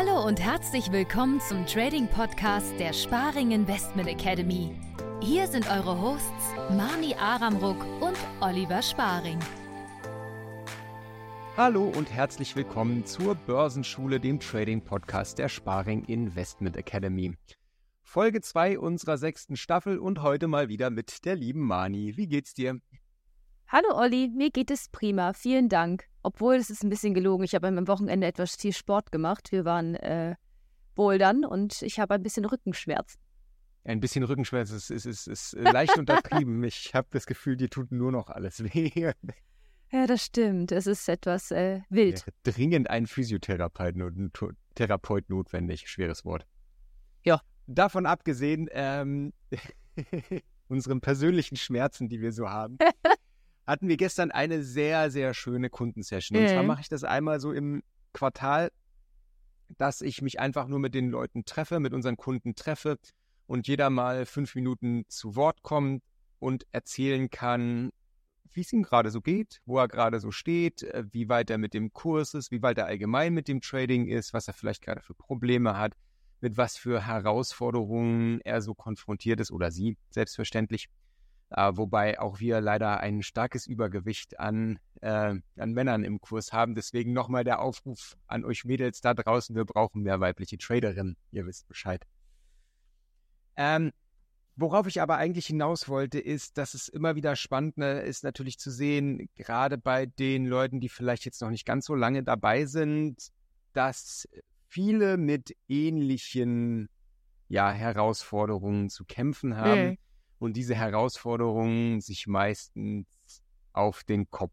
Hallo und herzlich willkommen zum Trading Podcast der Sparing Investment Academy. Hier sind eure Hosts Marni Aramruck und Oliver Sparing. Hallo und herzlich willkommen zur Börsenschule, dem Trading Podcast der Sparing Investment Academy. Folge 2 unserer sechsten Staffel und heute mal wieder mit der lieben Mani. Wie geht's dir? Hallo Olli, mir geht es prima, vielen Dank. Obwohl, es ist ein bisschen gelogen, ich habe am Wochenende etwas viel Sport gemacht. Wir waren äh, bouldern und ich habe ein bisschen Rückenschmerzen. Ein bisschen Rückenschmerzen ist, ist, ist, ist leicht untertrieben. Ich habe das Gefühl, dir tut nur noch alles weh. Ja, das stimmt. Es ist etwas äh, wild. Wäre dringend ein Physiotherapeut Therapeut notwendig. Schweres Wort. Ja. Davon abgesehen, ähm, unseren persönlichen Schmerzen, die wir so haben, hatten wir gestern eine sehr, sehr schöne Kundensession. Und zwar mhm. mache ich das einmal so im Quartal, dass ich mich einfach nur mit den Leuten treffe, mit unseren Kunden treffe und jeder mal fünf Minuten zu Wort kommt und erzählen kann, wie es ihm gerade so geht, wo er gerade so steht, äh, wie weit er mit dem Kurs ist, wie weit er allgemein mit dem Trading ist, was er vielleicht gerade für Probleme hat, mit was für Herausforderungen er so konfrontiert ist oder sie, selbstverständlich. Äh, wobei auch wir leider ein starkes Übergewicht an, äh, an Männern im Kurs haben. Deswegen nochmal der Aufruf an euch Mädels da draußen, wir brauchen mehr weibliche Traderinnen. Ihr wisst Bescheid. Ähm, worauf ich aber eigentlich hinaus wollte, ist, dass es immer wieder spannend ne, ist natürlich zu sehen, gerade bei den Leuten, die vielleicht jetzt noch nicht ganz so lange dabei sind, dass viele mit ähnlichen ja, Herausforderungen zu kämpfen haben. Mhm und diese Herausforderungen sich meistens auf den Kopf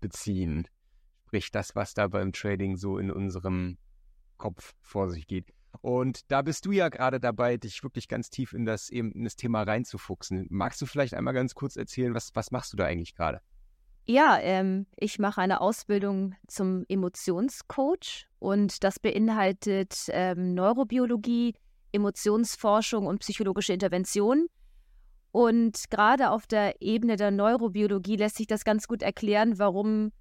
beziehen. Sprich, das, was da beim Trading so in unserem Kopf vor sich geht. Und da bist du ja gerade dabei, dich wirklich ganz tief in das, eben in das Thema reinzufuchsen. Magst du vielleicht einmal ganz kurz erzählen, was, was machst du da eigentlich gerade? Ja, ähm, ich mache eine Ausbildung zum Emotionscoach und das beinhaltet ähm, Neurobiologie, Emotionsforschung und psychologische Intervention. Und gerade auf der Ebene der Neurobiologie lässt sich das ganz gut erklären, warum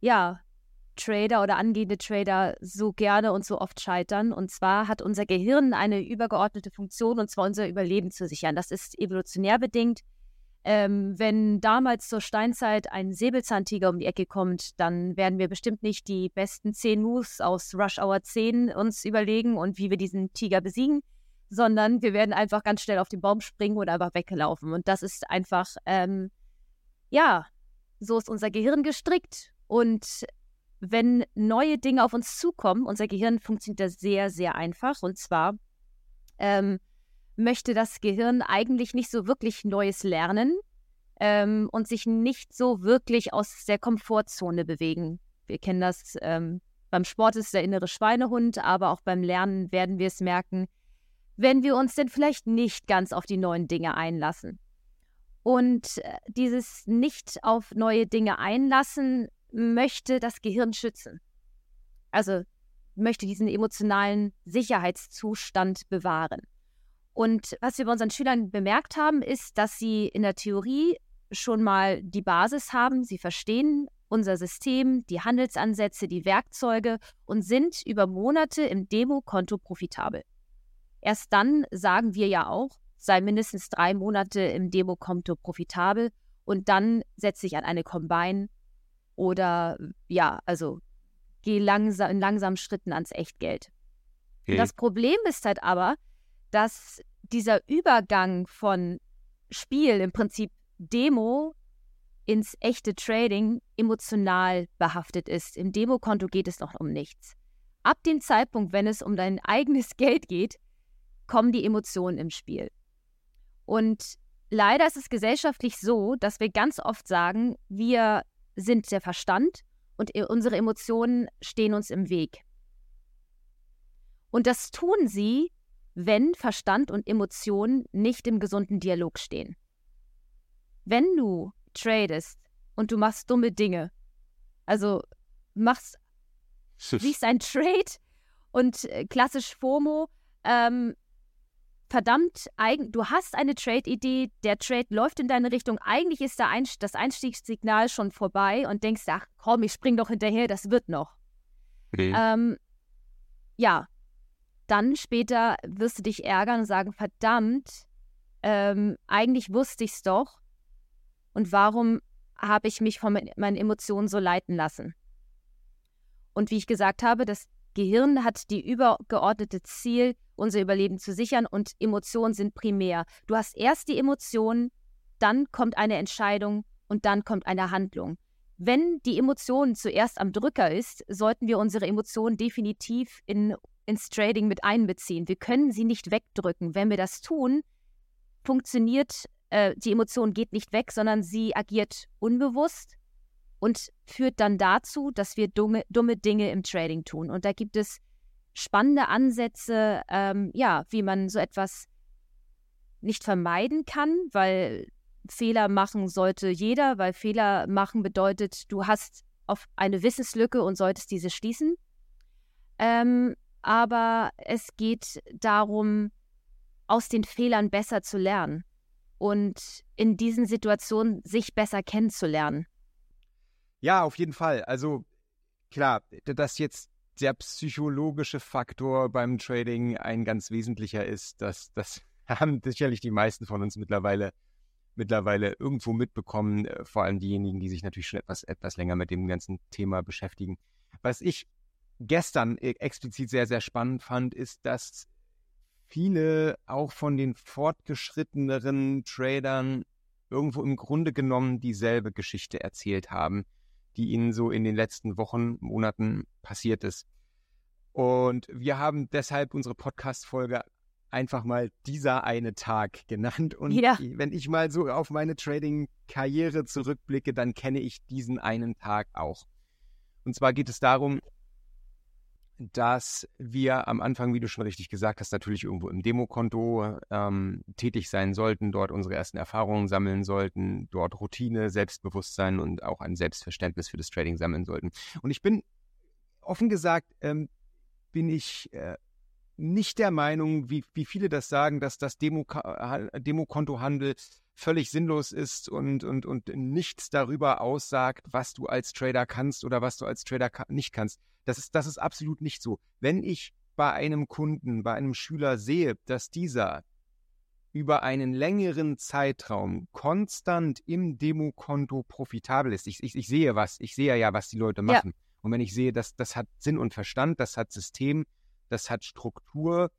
ja Trader oder angehende Trader so gerne und so oft scheitern. Und zwar hat unser Gehirn eine übergeordnete Funktion, und zwar unser Überleben zu sichern. Das ist evolutionär bedingt. Ähm, wenn damals zur Steinzeit ein Säbelzahntiger um die Ecke kommt, dann werden wir bestimmt nicht die besten 10 Moves aus Rush Hour 10 uns überlegen und wie wir diesen Tiger besiegen, sondern wir werden einfach ganz schnell auf den Baum springen oder einfach weglaufen. Und das ist einfach, ähm, ja, so ist unser Gehirn gestrickt. Und wenn neue Dinge auf uns zukommen, unser Gehirn funktioniert da sehr, sehr einfach. Und zwar ähm, möchte das Gehirn eigentlich nicht so wirklich Neues lernen ähm, und sich nicht so wirklich aus der Komfortzone bewegen. Wir kennen das, ähm, beim Sport ist der innere Schweinehund, aber auch beim Lernen werden wir es merken, wenn wir uns denn vielleicht nicht ganz auf die neuen Dinge einlassen. Und äh, dieses nicht auf neue Dinge einlassen möchte das Gehirn schützen. Also möchte diesen emotionalen Sicherheitszustand bewahren. Und was wir bei unseren Schülern bemerkt haben, ist, dass sie in der Theorie schon mal die Basis haben. Sie verstehen unser System, die Handelsansätze, die Werkzeuge und sind über Monate im Demokonto profitabel. Erst dann sagen wir ja auch, sei mindestens drei Monate im Demokonto profitabel und dann setze ich an eine Combine oder ja, also geh langsam, in langsamen Schritten ans Echtgeld. Okay. Das Problem ist halt aber, dass dieser Übergang von Spiel, im Prinzip Demo, ins echte Trading emotional behaftet ist. Im Demokonto geht es noch um nichts. Ab dem Zeitpunkt, wenn es um dein eigenes Geld geht, kommen die Emotionen im Spiel. Und leider ist es gesellschaftlich so, dass wir ganz oft sagen, wir sind der Verstand und unsere Emotionen stehen uns im Weg. Und das tun sie, wenn Verstand und Emotionen nicht im gesunden Dialog stehen. Wenn du tradest und du machst dumme Dinge, also machst, siehst ein Trade und äh, klassisch FOMO, ähm, verdammt, du hast eine Trade-Idee, der Trade läuft in deine Richtung, eigentlich ist das Einstiegssignal schon vorbei und denkst, ach komm, ich spring doch hinterher, das wird noch. Okay. Ähm, ja, dann später wirst du dich ärgern und sagen, verdammt, ähm, eigentlich wusste ich es doch. Und warum habe ich mich von meinen Emotionen so leiten lassen? Und wie ich gesagt habe, das Gehirn hat die übergeordnete Ziel, unser Überleben zu sichern und Emotionen sind primär. Du hast erst die Emotionen, dann kommt eine Entscheidung und dann kommt eine Handlung. Wenn die Emotion zuerst am Drücker ist, sollten wir unsere Emotionen definitiv in, ins Trading mit einbeziehen. Wir können sie nicht wegdrücken. Wenn wir das tun, funktioniert äh, die Emotion geht nicht weg, sondern sie agiert unbewusst und führt dann dazu, dass wir dumme, dumme Dinge im Trading tun. Und da gibt es spannende Ansätze, ähm, ja, wie man so etwas nicht vermeiden kann, weil Fehler machen sollte jeder, weil Fehler machen bedeutet, du hast auf eine Wissenslücke und solltest diese schließen. Ähm, aber es geht darum, aus den Fehlern besser zu lernen und in diesen Situationen sich besser kennenzulernen. Ja, auf jeden Fall. Also klar, dass jetzt der psychologische Faktor beim Trading ein ganz wesentlicher ist, das, das haben sicherlich die meisten von uns mittlerweile mittlerweile irgendwo mitbekommen, äh, vor allem diejenigen, die sich natürlich schon etwas, etwas länger mit dem ganzen Thema beschäftigen. Was ich gestern äh, explizit sehr, sehr spannend fand, ist, dass viele auch von den fortgeschritteneren Tradern irgendwo im Grunde genommen dieselbe Geschichte erzählt haben, die ihnen so in den letzten Wochen, Monaten passiert ist. Und wir haben deshalb unsere Podcast-Folge einfach mal dieser eine Tag genannt. Und ja. wenn ich mal so auf meine Trading-Karriere zurückblicke, dann kenne ich diesen einen Tag auch. Und zwar geht es darum, dass wir am Anfang, wie du schon richtig gesagt hast, natürlich irgendwo im Demokonto ähm, tätig sein sollten, dort unsere ersten Erfahrungen sammeln sollten, dort Routine, Selbstbewusstsein und auch ein Selbstverständnis für das Trading sammeln sollten. Und ich bin offen gesagt, ähm, bin ich äh, nicht der Meinung, wie, wie viele das sagen, dass das Demokontohandel völlig sinnlos ist und, und, und nichts darüber aussagt, was du als Trader kannst oder was du als Trader nicht kannst. Das ist, das ist absolut nicht so. Wenn ich bei einem Kunden, bei einem Schüler sehe, dass dieser über einen längeren Zeitraum konstant im Demokonto profitabel ist. Ich, ich, ich sehe was, ich sehe ja, was die Leute machen. Ja. Und wenn ich sehe, dass das hat Sinn und Verstand, das hat System, das hat Struktur.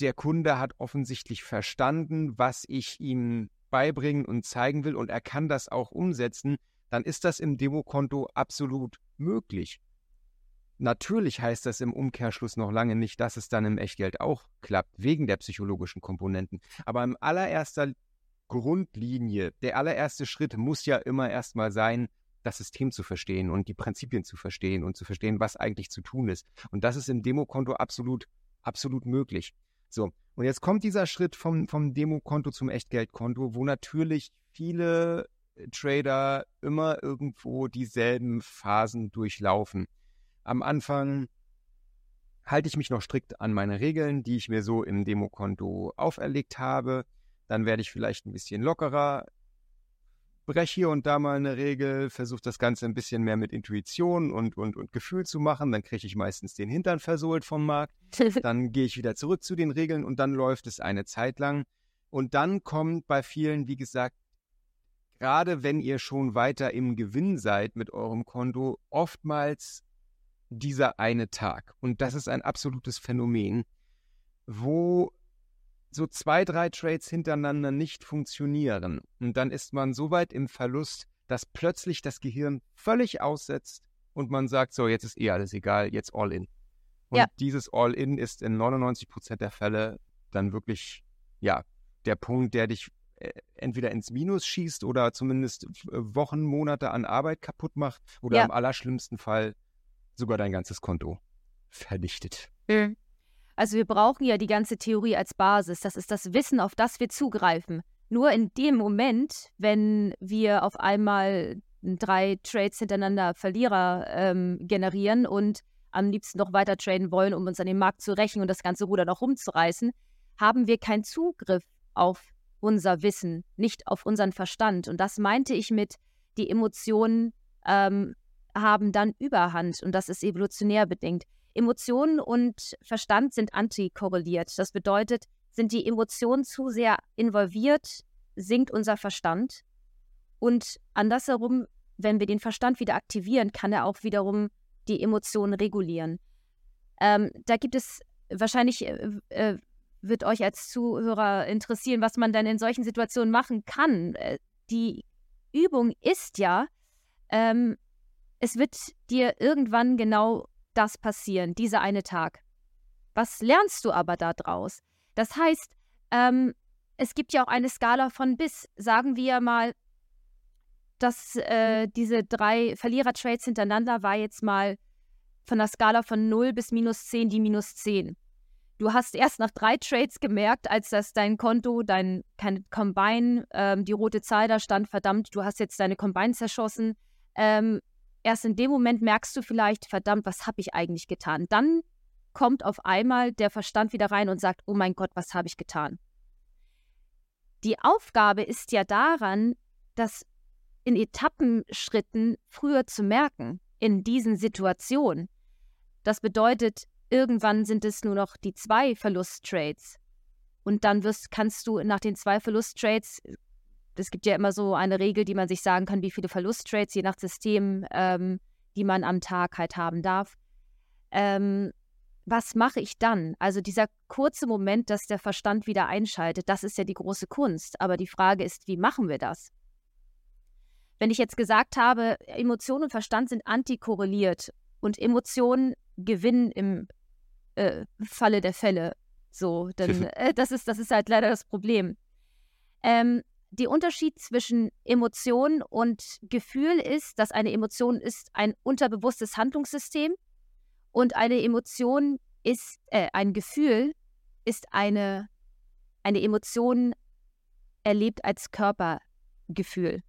Der Kunde hat offensichtlich verstanden, was ich ihm beibringen und zeigen will und er kann das auch umsetzen, dann ist das im Demokonto absolut möglich. Natürlich heißt das im Umkehrschluss noch lange nicht, dass es dann im Echtgeld auch klappt, wegen der psychologischen Komponenten. Aber im allererster Grundlinie, der allererste Schritt muss ja immer erstmal sein, das System zu verstehen und die Prinzipien zu verstehen und zu verstehen, was eigentlich zu tun ist. Und das ist im Demokonto absolut, absolut möglich. So, und jetzt kommt dieser Schritt vom, vom Demokonto zum Echtgeldkonto, wo natürlich viele äh, Trader immer irgendwo dieselben Phasen durchlaufen. Am Anfang halte ich mich noch strikt an meine Regeln, die ich mir so im Demokonto auferlegt habe. Dann werde ich vielleicht ein bisschen lockerer breche hier und da mal eine Regel, versuche das Ganze ein bisschen mehr mit Intuition und, und, und Gefühl zu machen. Dann kriege ich meistens den Hintern versohlt vom Markt. Dann gehe ich wieder zurück zu den Regeln und dann läuft es eine Zeit lang. Und dann kommt bei vielen, wie gesagt, gerade wenn ihr schon weiter im Gewinn seid mit eurem Konto, oftmals dieser eine Tag. Und das ist ein absolutes Phänomen, wo so zwei, drei Trades hintereinander nicht funktionieren und dann ist man so weit im Verlust, dass plötzlich das Gehirn völlig aussetzt und man sagt, so, jetzt ist eh alles egal, jetzt all in. Und ja. dieses all in ist in 99 Prozent der Fälle dann wirklich, ja, der Punkt, der dich äh, entweder ins Minus schießt oder zumindest Wochen, Monate an Arbeit kaputt macht oder ja. im allerschlimmsten Fall sogar dein ganzes Konto vernichtet. Mhm. Also wir brauchen ja die ganze Theorie als Basis. Das ist das Wissen, auf das wir zugreifen. Nur in dem Moment, wenn wir auf einmal drei Trades hintereinander Verlierer ähm, generieren und am liebsten noch weiter traden wollen, um uns an den Markt zu rächen und das ganze Ruder noch rumzureißen, haben wir keinen Zugriff auf unser Wissen, nicht auf unseren Verstand. Und das meinte ich mit, die Emotionen ähm, haben dann Überhand und das ist evolutionär bedingt. Emotionen und Verstand sind antikorreliert. Das bedeutet, sind die Emotionen zu sehr involviert, sinkt unser Verstand. Und andersherum, wenn wir den Verstand wieder aktivieren, kann er auch wiederum die Emotionen regulieren. Ähm, da gibt es wahrscheinlich, äh, äh, wird euch als Zuhörer interessieren, was man dann in solchen Situationen machen kann. Äh, die Übung ist ja, ähm, es wird dir irgendwann genau das passieren, dieser eine Tag. Was lernst du aber daraus? Das heißt, ähm, es gibt ja auch eine Skala von bis. Sagen wir mal, dass äh, diese drei Verlierer-Trades hintereinander war jetzt mal von der Skala von 0 bis minus 10 die minus 10. Du hast erst nach drei Trades gemerkt, als das dein Konto, dein Combine, ähm, die rote Zahl da stand, verdammt, du hast jetzt deine Combine zerschossen. Ähm, erst in dem Moment merkst du vielleicht, verdammt, was habe ich eigentlich getan? Dann kommt auf einmal der Verstand wieder rein und sagt, oh mein Gott, was habe ich getan? Die Aufgabe ist ja daran, das in Etappenschritten früher zu merken, in diesen Situationen. Das bedeutet, irgendwann sind es nur noch die zwei Verlusttrades. Und dann wirst, kannst du nach den zwei Verlusttrades es gibt ja immer so eine Regel, die man sich sagen kann, wie viele Verlusttrades je nach System, ähm, die man am Tag halt haben darf. Ähm, was mache ich dann? Also dieser kurze Moment, dass der Verstand wieder einschaltet, das ist ja die große Kunst. Aber die Frage ist, wie machen wir das? Wenn ich jetzt gesagt habe, Emotion und Verstand sind antikorreliert und Emotionen gewinnen im äh, Falle der Fälle, so, dann äh, das ist das ist halt leider das Problem. Ähm, der Unterschied zwischen Emotion und Gefühl ist, dass eine Emotion ist ein unterbewusstes Handlungssystem und eine Emotion ist, äh, ein Gefühl ist eine, eine Emotion erlebt als Körpergefühl.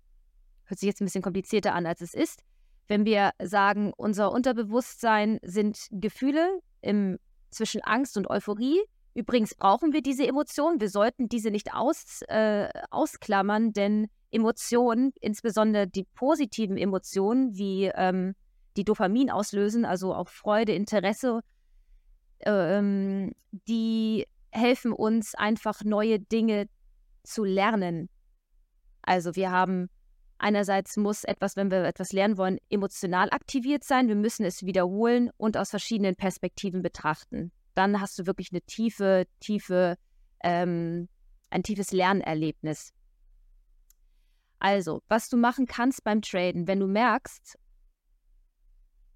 Hört sich jetzt ein bisschen komplizierter an, als es ist. Wenn wir sagen, unser Unterbewusstsein sind Gefühle im, zwischen Angst und Euphorie, Übrigens brauchen wir diese Emotionen. Wir sollten diese nicht aus, äh, ausklammern, denn Emotionen, insbesondere die positiven Emotionen, wie ähm, die Dopamin auslösen, also auch Freude, Interesse, ähm, die helfen uns einfach neue Dinge zu lernen. Also wir haben einerseits muss etwas, wenn wir etwas lernen wollen, emotional aktiviert sein. Wir müssen es wiederholen und aus verschiedenen Perspektiven betrachten dann hast du wirklich eine tiefe, tiefe, ähm, ein tiefes Lernerlebnis. Also, was du machen kannst beim Traden, wenn du merkst,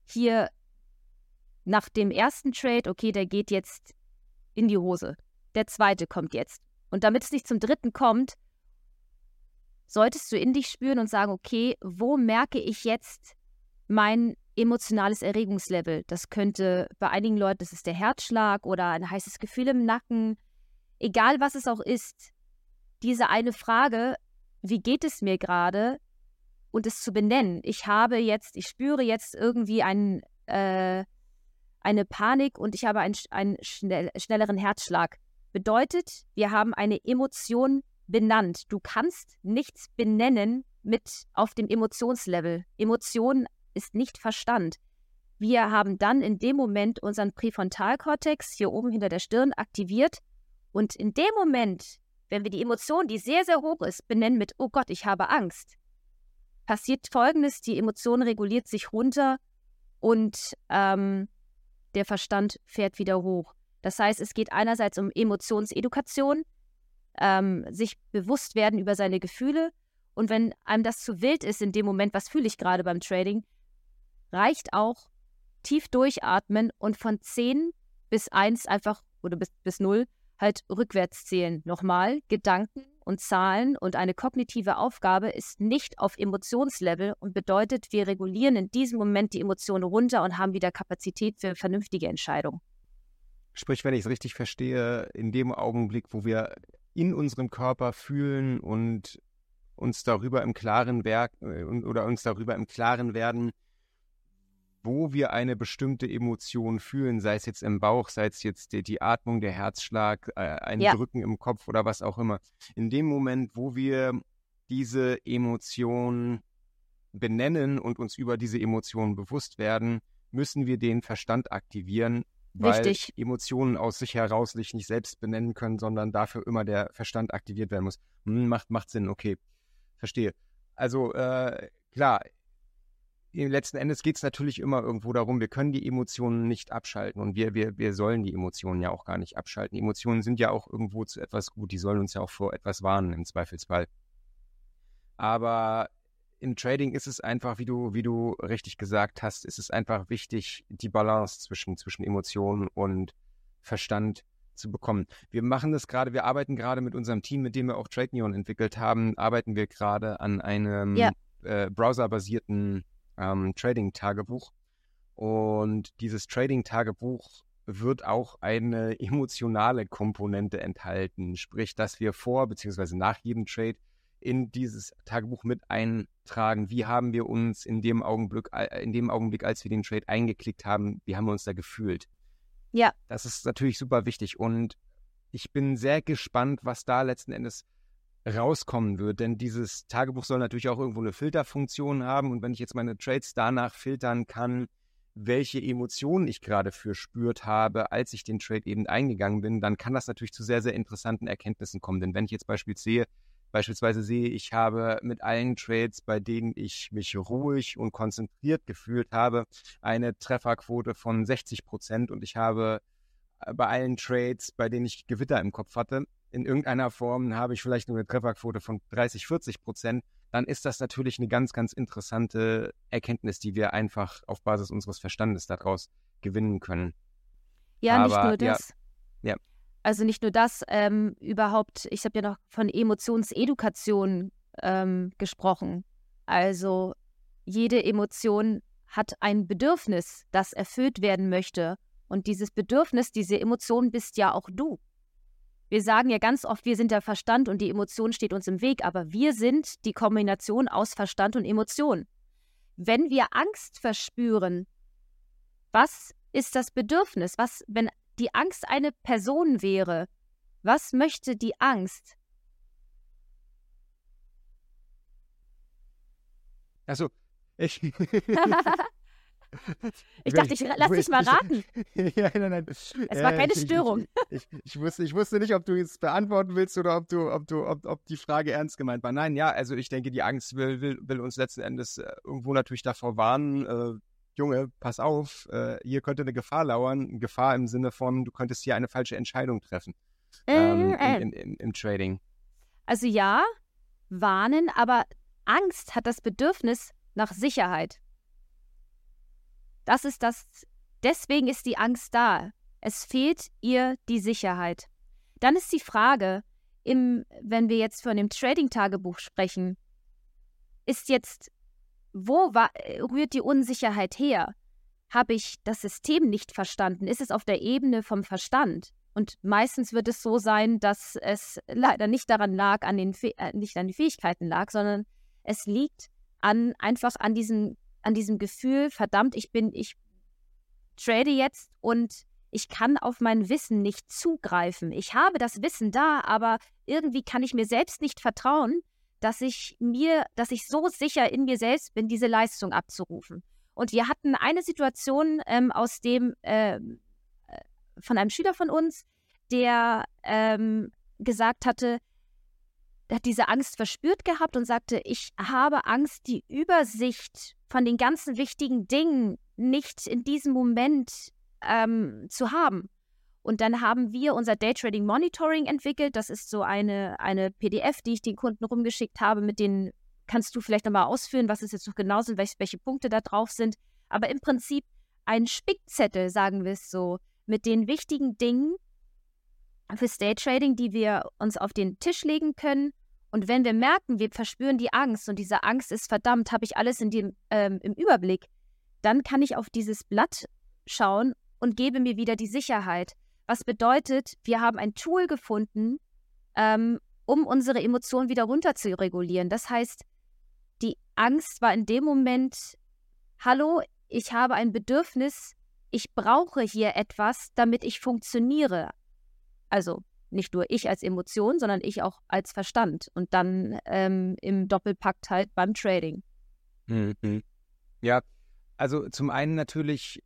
hier nach dem ersten Trade, okay, der geht jetzt in die Hose. Der zweite kommt jetzt. Und damit es nicht zum dritten kommt, solltest du in dich spüren und sagen, okay, wo merke ich jetzt mein emotionales Erregungslevel. Das könnte bei einigen Leuten, das ist der Herzschlag oder ein heißes Gefühl im Nacken. Egal was es auch ist, diese eine Frage, wie geht es mir gerade? Und es zu benennen. Ich habe jetzt, ich spüre jetzt irgendwie ein, äh, eine Panik und ich habe einen, einen schnell, schnelleren Herzschlag. Bedeutet, wir haben eine Emotion benannt. Du kannst nichts benennen mit auf dem Emotionslevel. Emotionen ist nicht Verstand. Wir haben dann in dem Moment unseren Präfrontalkortex hier oben hinter der Stirn aktiviert und in dem Moment, wenn wir die Emotion, die sehr, sehr hoch ist, benennen mit, oh Gott, ich habe Angst, passiert Folgendes, die Emotion reguliert sich runter und ähm, der Verstand fährt wieder hoch. Das heißt, es geht einerseits um Emotionsedukation, ähm, sich bewusst werden über seine Gefühle und wenn einem das zu wild ist in dem Moment, was fühle ich gerade beim Trading, reicht auch tief durchatmen und von 10 bis 1 einfach oder bis, bis 0 halt rückwärts zählen. Nochmal, Gedanken und Zahlen und eine kognitive Aufgabe ist nicht auf Emotionslevel und bedeutet, wir regulieren in diesem Moment die Emotionen runter und haben wieder Kapazität für vernünftige Entscheidungen. Sprich, wenn ich es richtig verstehe, in dem Augenblick, wo wir in unserem Körper fühlen und uns darüber im Klaren werk äh, oder uns darüber im Klaren werden, wo wir eine bestimmte Emotion fühlen, sei es jetzt im Bauch, sei es jetzt die, die Atmung, der Herzschlag, äh, ein ja. Drücken im Kopf oder was auch immer. In dem Moment, wo wir diese Emotion benennen und uns über diese Emotion bewusst werden, müssen wir den Verstand aktivieren, weil Richtig. Emotionen aus sich heraus sich nicht selbst benennen können, sondern dafür immer der Verstand aktiviert werden muss. Hm, macht, macht Sinn, okay. Verstehe. Also äh, klar, letzten Endes geht es natürlich immer irgendwo darum, wir können die Emotionen nicht abschalten und wir, wir, wir sollen die Emotionen ja auch gar nicht abschalten. Emotionen sind ja auch irgendwo zu etwas gut, die sollen uns ja auch vor etwas warnen im Zweifelsfall. Aber im Trading ist es einfach, wie du, wie du richtig gesagt hast, ist es einfach wichtig, die Balance zwischen, zwischen Emotionen und Verstand zu bekommen. Wir machen das gerade, wir arbeiten gerade mit unserem Team, mit dem wir auch Trade Neon entwickelt haben, arbeiten wir gerade an einem Ja. äh, browserbasierten ähm, Trading-Tagebuch. Und dieses Trading-Tagebuch wird auch eine emotionale Komponente enthalten, sprich, dass wir vor bzw. nach jedem Trade in dieses Tagebuch mit eintragen, wie haben wir uns in dem Augenblick, äh, in dem Augenblick, als wir den Trade eingeklickt haben, wie haben wir uns da gefühlt. Ja. Das ist natürlich super wichtig und ich bin sehr gespannt, was da letzten Endes rauskommen wird, denn dieses Tagebuch soll natürlich auch irgendwo eine Filterfunktion haben und wenn ich jetzt meine Trades danach filtern kann, welche Emotionen ich gerade für spürt habe, als ich den Trade eben eingegangen bin, dann kann das natürlich zu sehr, sehr interessanten Erkenntnissen kommen. Denn wenn ich jetzt beispielsweise sehe, beispielsweise sehe, ich habe mit allen Trades, bei denen ich mich ruhig und konzentriert gefühlt habe, eine Trefferquote von 60 Prozent und ich habe äh, bei allen Trades, bei denen ich Gewitter im Kopf hatte, in irgendeiner Form habe ich vielleicht nur eine Trefferquote von 30, 40 Prozent, dann ist das natürlich eine ganz, ganz interessante Erkenntnis, die wir einfach auf Basis unseres Verstandes daraus gewinnen können. Ja, nicht Aber, nur ja. das. Ja. Also nicht nur das, ähm, überhaupt, ich habe ja noch von Emotionsedukation ähm, gesprochen. Also jede Emotion hat ein Bedürfnis, das erfüllt werden möchte. Und dieses Bedürfnis, diese Emotion bist ja auch du. Wir sagen ja ganz oft, wir sind der Verstand und die Emotion steht uns im Weg, aber wir sind die Kombination aus Verstand und Emotion. Wenn wir Angst verspüren, was ist das Bedürfnis? Was, wenn die Angst eine Person wäre, was möchte die Angst? Also, ich. ich dachte, ich lass dich mal raten. ja, nein, nein. Es war keine ich, Störung. Ich, ich, ich, wusste, ich wusste nicht, ob du es beantworten willst oder ob du, ob du, ob, ob die Frage ernst gemeint war. Nein, ja, also ich denke, die Angst will, will, will uns letzten Endes äh, irgendwo natürlich davor warnen, äh, Junge, pass auf, äh, hier könnte eine Gefahr lauern. Gefahr im Sinne von, du könntest hier eine falsche Entscheidung treffen ähm, Äh, im, im, im, im Trading. Also ja, warnen, aber Angst hat das Bedürfnis nach Sicherheit. Das ist das, deswegen ist die Angst da. Es fehlt ihr die Sicherheit. Dann ist die Frage, im, wenn wir jetzt von dem Trading-Tagebuch sprechen, ist jetzt, wo war, rührt die Unsicherheit her? Habe ich das System nicht verstanden? Ist es auf der Ebene vom Verstand? Und meistens wird es so sein, dass es leider nicht daran lag, an den äh, nicht an den Fähigkeiten lag, sondern es liegt an einfach an diesem, an diesem Gefühl, verdammt, ich bin, ich trade jetzt und ich kann auf mein Wissen nicht zugreifen. Ich habe das Wissen da, aber irgendwie kann ich mir selbst nicht vertrauen, dass ich mir, dass ich so sicher in mir selbst bin, diese Leistung abzurufen. Und wir hatten eine Situation ähm, aus dem äh, von einem Schüler von uns, der ähm, gesagt hatte, der hat diese Angst verspürt gehabt und sagte, ich habe Angst, die Übersicht von den ganzen wichtigen Dingen nicht in diesem Moment ähm, zu haben. Und dann haben wir unser Daytrading Monitoring entwickelt. Das ist so eine, eine PDF, die ich den Kunden rumgeschickt habe, mit denen kannst du vielleicht nochmal ausführen, was es jetzt noch genau sind, welche, welche Punkte da drauf sind. Aber im Prinzip ein Spickzettel, sagen wir es so, mit den wichtigen Dingen fürs Daytrading, die wir uns auf den Tisch legen können. Und wenn wir merken, wir verspüren die Angst und diese Angst ist verdammt, habe ich alles in dem, ähm, im Überblick, dann kann ich auf dieses Blatt schauen und gebe mir wieder die Sicherheit. Was bedeutet, wir haben ein Tool gefunden, ähm, um unsere Emotionen wieder runter zu regulieren. Das heißt, die Angst war in dem Moment, hallo, ich habe ein Bedürfnis, ich brauche hier etwas, damit ich funktioniere. Also nicht nur ich als Emotion, sondern ich auch als Verstand und dann ähm, im Doppelpakt halt beim Trading. Mhm. Ja, Also zum einen natürlich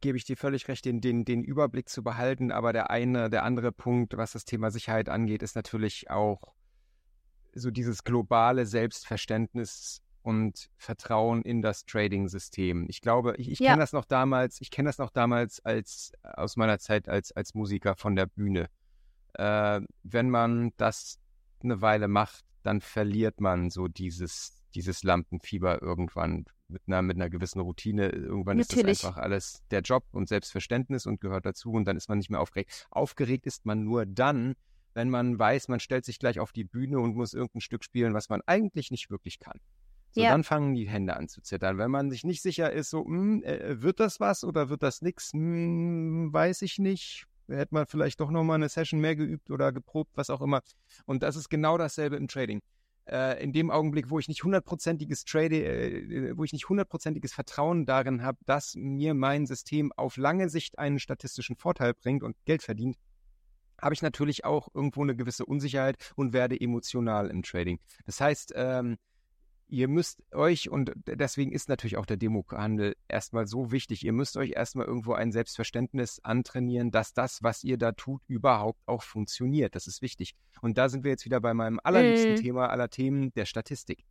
gebe ich dir völlig recht, den, den, den Überblick zu behalten, aber der eine, der andere Punkt, was das Thema Sicherheit angeht, ist natürlich auch so dieses globale Selbstverständnis und Vertrauen in das Trading-System. Ich glaube, ich, ich ja. kenne das noch damals, ich kenne das noch damals als aus meiner Zeit als, als Musiker von der Bühne. Äh, wenn man das eine Weile macht, dann verliert man so dieses, dieses Lampenfieber irgendwann mit einer, mit einer gewissen Routine. Irgendwann Natürlich. ist das einfach alles der Job und Selbstverständnis und gehört dazu und dann ist man nicht mehr aufgeregt. Aufgeregt ist man nur dann, wenn man weiß, man stellt sich gleich auf die Bühne und muss irgendein Stück spielen, was man eigentlich nicht wirklich kann. So, ja. dann fangen die Hände an zu zittern. Wenn man sich nicht sicher ist, so, mh, hm, äh, wird das was oder wird das nix? Mh, hm, weiß ich nicht. Hätte man vielleicht doch nochmal eine Session mehr geübt oder geprobt, was auch immer. Und das ist genau dasselbe im Trading. Äh, in dem Augenblick, wo ich nicht hundertprozentiges Trade, äh, wo ich nicht hundertprozentiges Vertrauen darin habe, dass mir mein System auf lange Sicht einen statistischen Vorteil bringt und Geld verdient, habe ich natürlich auch irgendwo eine gewisse Unsicherheit und werde emotional im Trading. Das heißt, ähm, ihr müsst euch, und deswegen ist natürlich auch der Demohandel erstmal so wichtig, ihr müsst euch erstmal irgendwo ein Selbstverständnis antrainieren, dass das, was ihr da tut, überhaupt auch funktioniert. Das ist wichtig. Und da sind wir jetzt wieder bei meinem allerliebsten mhm. Thema aller Themen, der Statistik.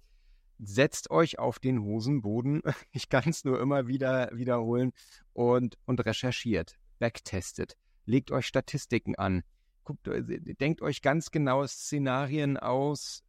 Setzt euch auf den Hosenboden, ich kann es nur immer wieder wiederholen, und, und recherchiert, backtestet, legt euch Statistiken an, guckt, äh, denkt euch ganz genau Szenarien aus,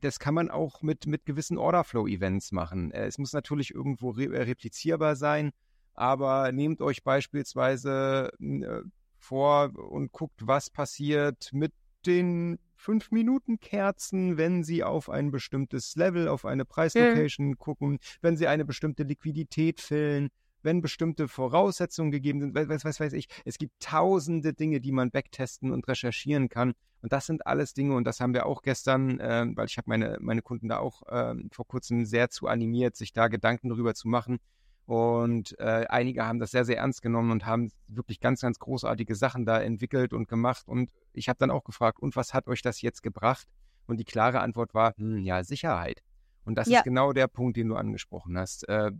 das kann man auch mit, mit gewissen Orderflow-Events machen. Äh, es muss natürlich irgendwo re äh, replizierbar sein, aber nehmt euch beispielsweise äh, vor und guckt, was passiert mit den 5-Minuten-Kerzen, wenn sie auf ein bestimmtes Level, auf eine Preislocation mhm. gucken, wenn sie eine bestimmte Liquidität füllen, wenn bestimmte Voraussetzungen gegeben sind, was, was weiß ich. Es gibt tausende Dinge, die man backtesten und recherchieren kann. Und das sind alles Dinge, und das haben wir auch gestern, äh, weil ich habe meine, meine Kunden da auch äh, vor kurzem sehr zu animiert, sich da Gedanken darüber zu machen. Und äh, einige haben das sehr, sehr ernst genommen und haben wirklich ganz, ganz großartige Sachen da entwickelt und gemacht. Und ich habe dann auch gefragt, und was hat euch das jetzt gebracht? Und die klare Antwort war, hm, ja, Sicherheit. Und das ja. ist genau der Punkt, den du angesprochen hast. Äh,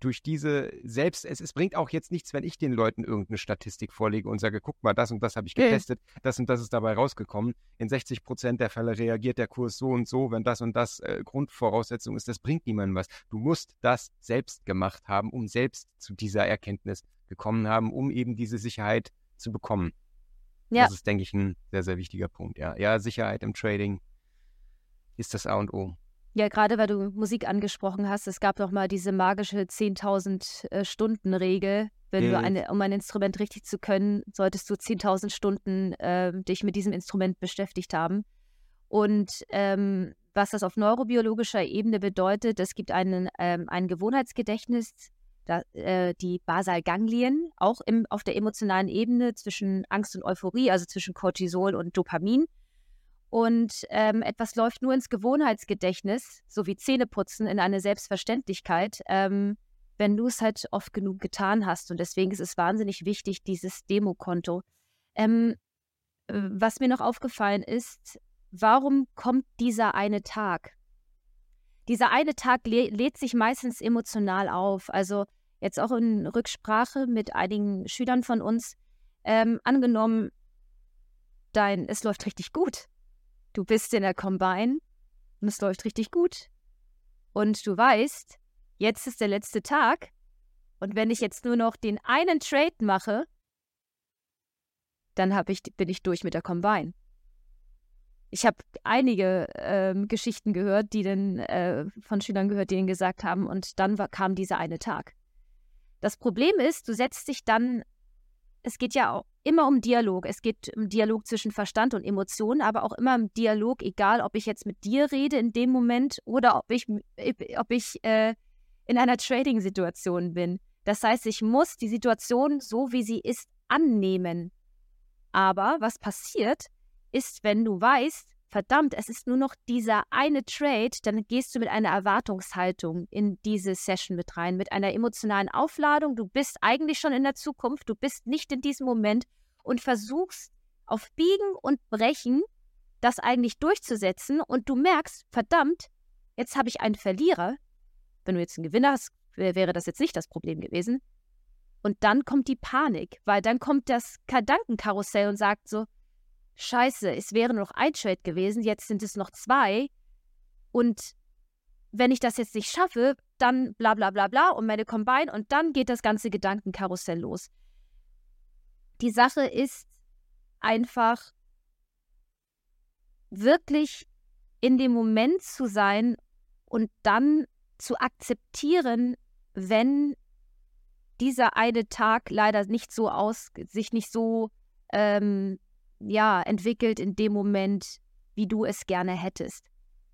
durch diese selbst, es, es bringt auch jetzt nichts, wenn ich den Leuten irgendeine Statistik vorlege und sage, guck mal, das und das habe ich getestet, okay. das und das ist dabei rausgekommen. In 60 Prozent der Fälle reagiert der Kurs so und so, wenn das und das äh, Grundvoraussetzung ist, das bringt niemandem was. Du musst das selbst gemacht haben, um selbst zu dieser Erkenntnis gekommen haben, um eben diese Sicherheit zu bekommen. Ja. Das ist, denke ich, ein sehr, sehr wichtiger Punkt. Ja, ja Sicherheit im Trading ist das A und O. Ja, gerade weil du Musik angesprochen hast, es gab doch mal diese magische 10.000 äh, Stunden Regel. Wenn mhm. du eine, um ein Instrument richtig zu können, solltest du 10.000 Stunden äh, dich mit diesem Instrument beschäftigt haben. Und ähm, was das auf neurobiologischer Ebene bedeutet, es gibt einen, ähm, ein Gewohnheitsgedächtnis, da, äh, die Basalganglien, auch im, auf der emotionalen Ebene zwischen Angst und Euphorie, also zwischen Cortisol und Dopamin und ähm, etwas läuft nur ins Gewohnheitsgedächtnis, so wie Zähneputzen in eine Selbstverständlichkeit, ähm, wenn du es halt oft genug getan hast. Und deswegen ist es wahnsinnig wichtig, dieses Demokonto. Ähm, äh, was mir noch aufgefallen ist, warum kommt dieser eine Tag? Dieser eine Tag lä lädt sich meistens emotional auf. Also jetzt auch in Rücksprache mit einigen Schülern von uns. Ähm, angenommen, dein, es läuft richtig gut du bist in der Combine und es läuft richtig gut. Und du weißt, jetzt ist der letzte Tag und wenn ich jetzt nur noch den einen Trade mache, dann ich, bin ich durch mit der Combine. Ich habe einige ähm, Geschichten gehört, die dann äh, von Schülern gehört, die ihnen gesagt haben, und dann war, kam dieser eine Tag. Das Problem ist, du setzt dich dann, es geht ja auch immer um Dialog. Es geht um Dialog zwischen Verstand und Emotionen, aber auch immer um Dialog, egal ob ich jetzt mit dir rede in dem Moment oder ob ich, ob ich äh, in einer Trading-Situation bin. Das heißt, ich muss die Situation so, wie sie ist, annehmen. Aber was passiert, ist, wenn du weißt, verdammt, es ist nur noch dieser eine Trade, dann gehst du mit einer Erwartungshaltung in diese Session mit rein, mit einer emotionalen Aufladung. Du bist eigentlich schon in der Zukunft, du bist nicht in diesem Moment und versuchst auf Biegen und Brechen das eigentlich durchzusetzen und du merkst, verdammt, jetzt habe ich einen Verlierer. Wenn du jetzt einen Gewinner hast, wäre das jetzt nicht das Problem gewesen. Und dann kommt die Panik, weil dann kommt das Gedankenkarussell und sagt so, scheiße, es wäre noch ein Trade gewesen, jetzt sind es noch zwei. Und wenn ich das jetzt nicht schaffe, dann bla bla bla bla und meine Combine und dann geht das ganze Gedankenkarussell los. Die Sache ist einfach wirklich in dem Moment zu sein und dann zu akzeptieren, wenn dieser eine Tag leider nicht so aus, sich nicht so ähm, ja, entwickelt in dem Moment, wie du es gerne hättest.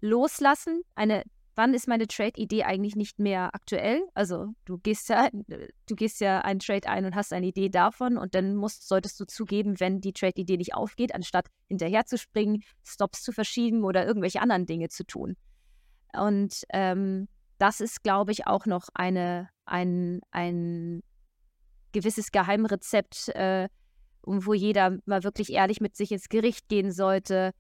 Loslassen, eine wann ist meine Trade-Idee eigentlich nicht mehr aktuell? Also du gehst ja, du gehst ja einen Trade ein und hast eine Idee davon und dann musst, solltest du zugeben, wenn die Trade-Idee nicht aufgeht, anstatt hinterher zu springen, Stops zu verschieben oder irgendwelche anderen Dinge zu tun. Und ähm, das ist, glaube ich, auch noch eine, ein, ein gewisses Geheimrezept, äh, wo jeder mal wirklich ehrlich mit sich ins Gericht gehen sollte.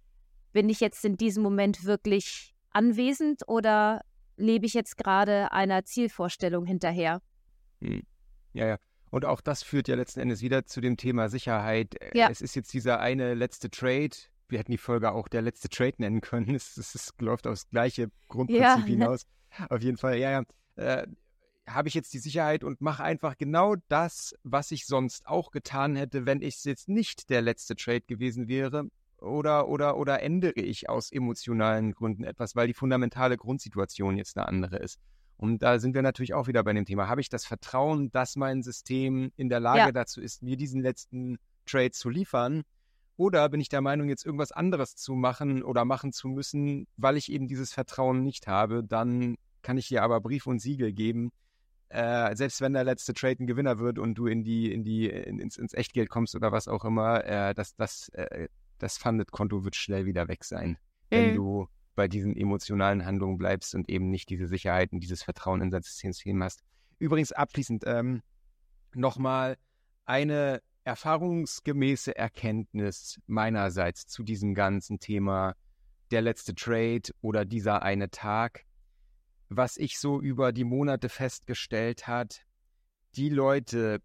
Bin ich jetzt in diesem Moment wirklich anwesend oder lebe ich jetzt gerade einer Zielvorstellung hinterher? Hm. Ja, ja. Und auch das führt ja letzten Endes wieder zu dem Thema Sicherheit. Äh, ja. Es ist jetzt dieser eine letzte Trade. Wir hätten die Folge auch der letzte Trade nennen können. Es, es, es läuft aufs gleiche Grundprinzip ja. hinaus. Auf jeden Fall, ja, ja. Äh, habe ich jetzt die Sicherheit und mache einfach genau das, was ich sonst auch getan hätte, wenn es jetzt nicht der letzte Trade gewesen wäre oder, oder, oder ändere ich aus emotionalen Gründen etwas, weil die fundamentale Grundsituation jetzt eine andere ist. Und da sind wir natürlich auch wieder bei dem Thema. Habe ich das Vertrauen, dass mein System in der Lage ja. dazu ist, mir diesen letzten Trade zu liefern? Oder bin ich der Meinung, jetzt irgendwas anderes zu machen oder machen zu müssen, weil ich eben dieses Vertrauen nicht habe? Dann kann ich dir aber Brief und Siegel geben. Äh, selbst wenn der letzte Trade ein Gewinner wird und du in die, in die, in, ins, ins Echtgeld kommst oder was auch immer, äh, das, das äh, das Funded-Konto wird schnell wieder weg sein, wenn mhm. du bei diesen emotionalen Handlungen bleibst und eben nicht diese Sicherheit und dieses Vertrauen in dein System hast. Übrigens abschließend ähm, nochmal eine erfahrungsgemäße Erkenntnis meinerseits zu diesem ganzen Thema der letzte Trade oder dieser eine Tag. Was ich so über die Monate festgestellt hat, die Leute,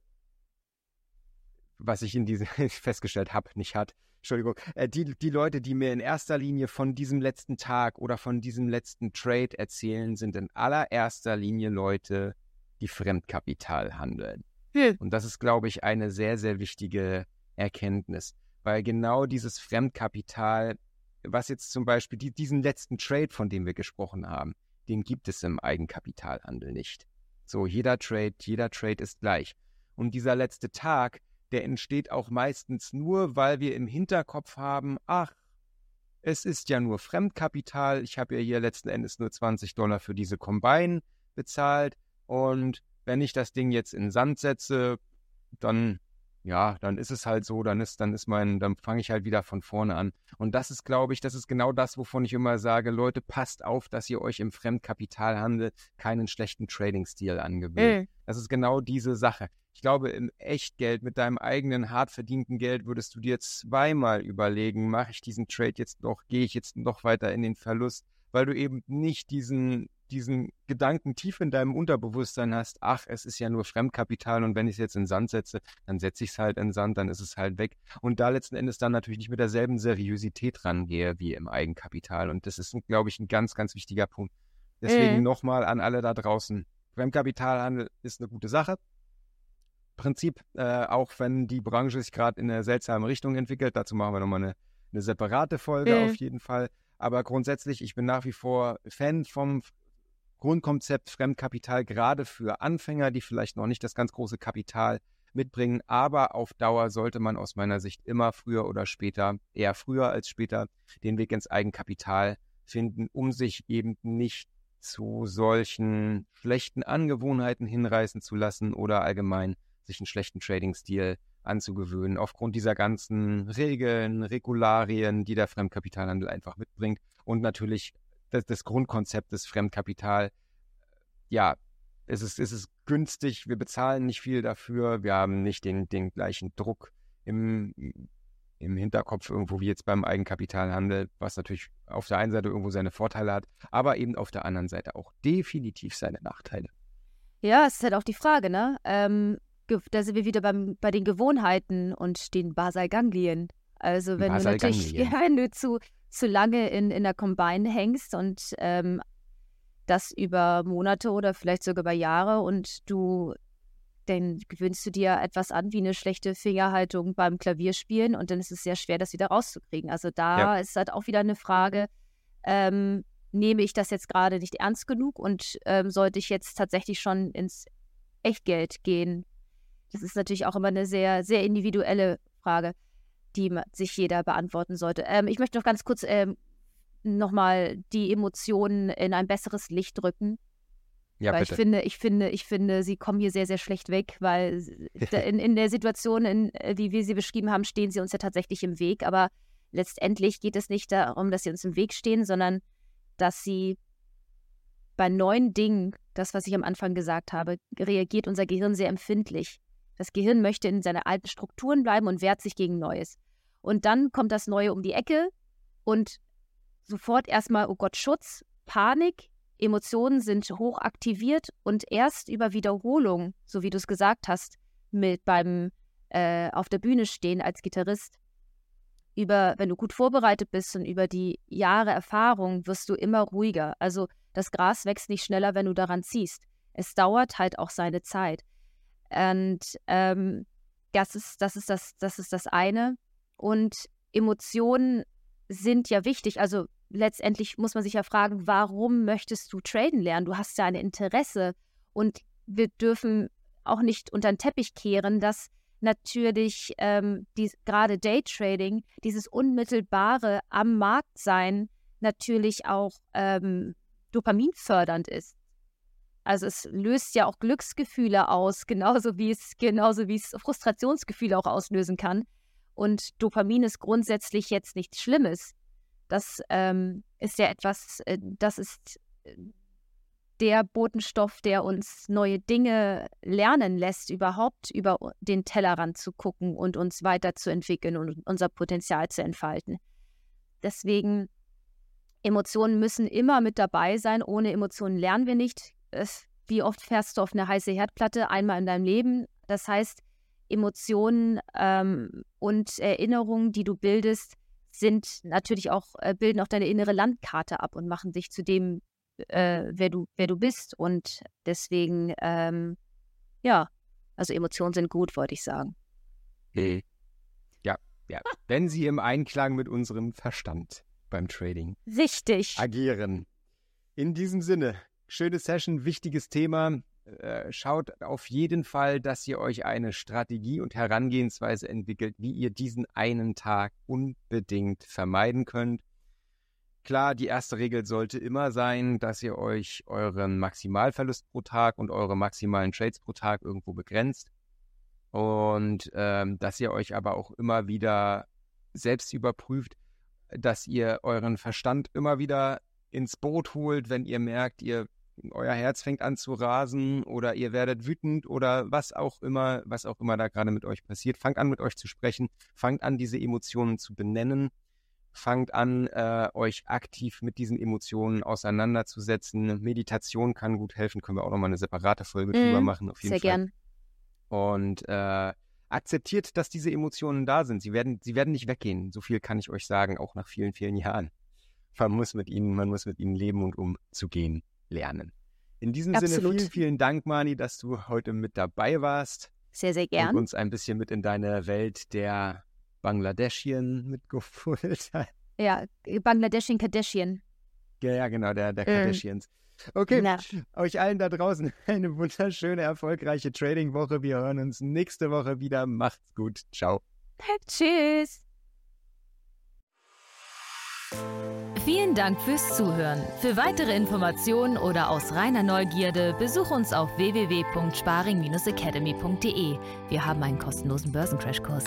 was ich in diese festgestellt habe, nicht hat, Entschuldigung, äh, die, die Leute, die mir in erster Linie von diesem letzten Tag oder von diesem letzten Trade erzählen, sind in allererster Linie Leute, die Fremdkapital handeln. Hm. Und das ist, glaube ich, eine sehr, sehr wichtige Erkenntnis, weil genau dieses Fremdkapital, was jetzt zum Beispiel die, diesen letzten Trade, von dem wir gesprochen haben, den gibt es im Eigenkapitalhandel nicht. So, jeder Trade, jeder Trade ist gleich. Und dieser letzte Tag, der entsteht auch meistens nur, weil wir im Hinterkopf haben, ach, es ist ja nur Fremdkapital, ich habe ja hier letzten Endes nur 20 Dollar für diese Combine bezahlt und wenn ich das Ding jetzt in Sand setze, dann ja, dann ist es halt so, dann ist, dann ist mein, dann fange ich halt wieder von vorne an. Und das ist, glaube ich, das ist genau das, wovon ich immer sage, Leute, passt auf, dass ihr euch im Fremdkapitalhandel keinen schlechten Trading-Stil angewöhnt. Mhm. Das ist genau diese Sache. Ich glaube, im Echtgeld mit deinem eigenen hart verdienten Geld würdest du dir zweimal überlegen, mache ich diesen Trade jetzt noch, gehe ich jetzt noch weiter in den Verlust, weil du eben nicht diesen diesen Gedanken tief in deinem Unterbewusstsein hast, ach, es ist ja nur Fremdkapital und wenn ich es jetzt in Sand setze, dann setze ich es halt in Sand, dann ist es halt weg. Und da letzten Endes dann natürlich nicht mit derselben Seriosität rangehe wie im Eigenkapital. Und das ist, glaube ich, ein ganz, ganz wichtiger Punkt. Deswegen mhm. nochmal an alle da draußen. Fremdkapitalhandel ist eine gute Sache. Prinzip, äh, auch wenn die Branche sich gerade in eine seltsame Richtung entwickelt, dazu machen wir nochmal eine, eine separate Folge mhm. auf jeden Fall. Aber grundsätzlich, ich bin nach wie vor Fan vom Grundkonzept Fremdkapital gerade für Anfänger, die vielleicht noch nicht das ganz große Kapital mitbringen. Aber auf Dauer sollte man aus meiner Sicht immer früher oder später, eher früher als später, den Weg ins Eigenkapital finden, um sich eben nicht zu solchen schlechten Angewohnheiten hinreißen zu lassen oder allgemein sich einen schlechten Trading-Stil anzugewöhnen, aufgrund dieser ganzen Regeln, Regularien, die der Fremdkapitalhandel einfach mitbringt und natürlich das, Grundkonzept des Fremdkapital, ja, es ist, es ist günstig, wir bezahlen nicht viel dafür, wir haben nicht den, den gleichen Druck im, im Hinterkopf irgendwo wie jetzt beim Eigenkapitalhandel, was natürlich auf der einen Seite irgendwo seine Vorteile hat, aber eben auf der anderen Seite auch definitiv seine Nachteile. Ja, es ist halt auch die Frage, ne? Ähm, da sind wir wieder beim, bei den Gewohnheiten und den Basalganglien. Also wenn du natürlich ja, wenn du zu, zu lange in, in der Combine hängst und ähm, das über Monate oder vielleicht sogar über Jahre und du dann gewöhnst du dir etwas an wie eine schlechte Fingerhaltung beim Klavierspielen und dann ist es sehr schwer, das wieder rauszukriegen. Also da ja. ist halt auch wieder eine Frage, ähm, nehme ich das jetzt gerade nicht ernst genug und ähm, sollte ich jetzt tatsächlich schon ins Echtgeld gehen? Das ist natürlich auch immer eine sehr, sehr individuelle Frage, die sich jeder beantworten sollte. Ähm, ich möchte noch ganz kurz ähm, nochmal die Emotionen in ein besseres Licht drücken. Ja, weil bitte. ich finde, ich finde, ich finde, sie kommen hier sehr, sehr schlecht weg, weil in, in der Situation, in, äh, wie wir sie beschrieben haben, stehen sie uns ja tatsächlich im Weg. Aber letztendlich geht es nicht darum, dass sie uns im Weg stehen, sondern dass sie bei neuen Dingen, das, was ich am Anfang gesagt habe, reagiert unser Gehirn sehr empfindlich. Das Gehirn möchte in seinen alten Strukturen bleiben und wehrt sich gegen Neues. Und dann kommt das Neue um die Ecke und sofort erstmal, oh Gott, Schutz, Panik, Emotionen sind hoch aktiviert und erst über Wiederholung, so wie du es gesagt hast, mit beim äh, auf der Bühne stehen als Gitarrist, über, wenn du gut vorbereitet bist und über die Jahre Erfahrung, wirst du immer ruhiger. Also das Gras wächst nicht schneller, wenn du daran ziehst. Es dauert halt auch seine Zeit. Und ähm, das ist, das ist das, das ist das eine. Und Emotionen sind ja wichtig. Also letztendlich muss man sich ja fragen, warum möchtest du traden lernen? Du hast ja ein Interesse und wir dürfen auch nicht unter den Teppich kehren, dass natürlich ähm, die, gerade Daytrading, dieses unmittelbare am Markt sein, natürlich auch ähm, dopaminfördernd ist. Also es löst ja auch Glücksgefühle aus, genauso wie es, genauso wie es Frustrationsgefühle auch auslösen kann. Und Dopamin ist grundsätzlich jetzt nichts Schlimmes. Das ähm, ist ja etwas, äh, das ist äh, der Botenstoff, der uns neue Dinge lernen lässt, überhaupt über den Tellerrand zu gucken und uns weiterzuentwickeln und unser Potenzial zu entfalten. Deswegen, Emotionen müssen immer mit dabei sein. Ohne Emotionen lernen wir nicht. Es, wie oft fährst du auf eine heiße Herdplatte einmal in deinem Leben? Das heißt, Emotionen ähm, und Erinnerungen, die du bildest, sind natürlich auch, äh, bilden auch deine innere Landkarte ab und machen dich zu dem, äh, wer, du, wer du bist. Und deswegen, ähm, ja, also Emotionen sind gut, wollte ich sagen. Mhm. Ja, ja. Wenn sie im Einklang mit unserem Verstand beim Trading Richtig. agieren. In diesem Sinne, schöne Session, wichtiges Thema. Äh, schaut auf jeden Fall, dass ihr euch eine Strategie und Herangehensweise entwickelt, wie ihr diesen einen Tag unbedingt vermeiden könnt. Klar, die erste Regel sollte immer sein, dass ihr euch euren Maximalverlust pro Tag und eure maximalen Trades pro Tag irgendwo begrenzt. Und ähm, dass ihr euch aber auch immer wieder selbst überprüft, dass ihr euren Verstand immer wieder ins Boot holt, wenn ihr merkt, ihr euer Herz fängt an zu rasen oder ihr werdet wütend oder was auch immer, was auch immer da gerade mit euch passiert. Fangt an, mit euch zu sprechen, fangt an, diese Emotionen zu benennen, fangt an, äh, euch aktiv mit diesen Emotionen auseinanderzusetzen. Meditation kann gut helfen, können wir auch nochmal eine separate Folge mm, drüber machen, auf jeden sehr Fall. Gern. Und äh, akzeptiert, dass diese Emotionen da sind. Sie werden, sie werden nicht weggehen. So viel kann ich euch sagen, auch nach vielen, vielen Jahren. Man muss mit ihnen, man muss mit ihnen leben und umzugehen lernen. In diesem Absolut. Sinne vielen, vielen Dank, Mani, dass du heute mit dabei warst. Sehr, sehr gern. Und uns ein bisschen mit in deine Welt der Bangladeschien mitgeholt. Ja, Bangladeschien, Kardashian. Ja, ja, genau, der, der ähm. Kardashians. Okay, Na. euch allen da draußen eine wunderschöne, erfolgreiche Trading-Woche. Wir hören uns nächste Woche wieder. Macht's gut. Ciao. Tschüss. Vielen Dank fürs Zuhören. Für weitere Informationen oder aus reiner Neugierde besuch uns auf www.sparing-academy.de. Wir haben einen kostenlosen Börsencrashkurs.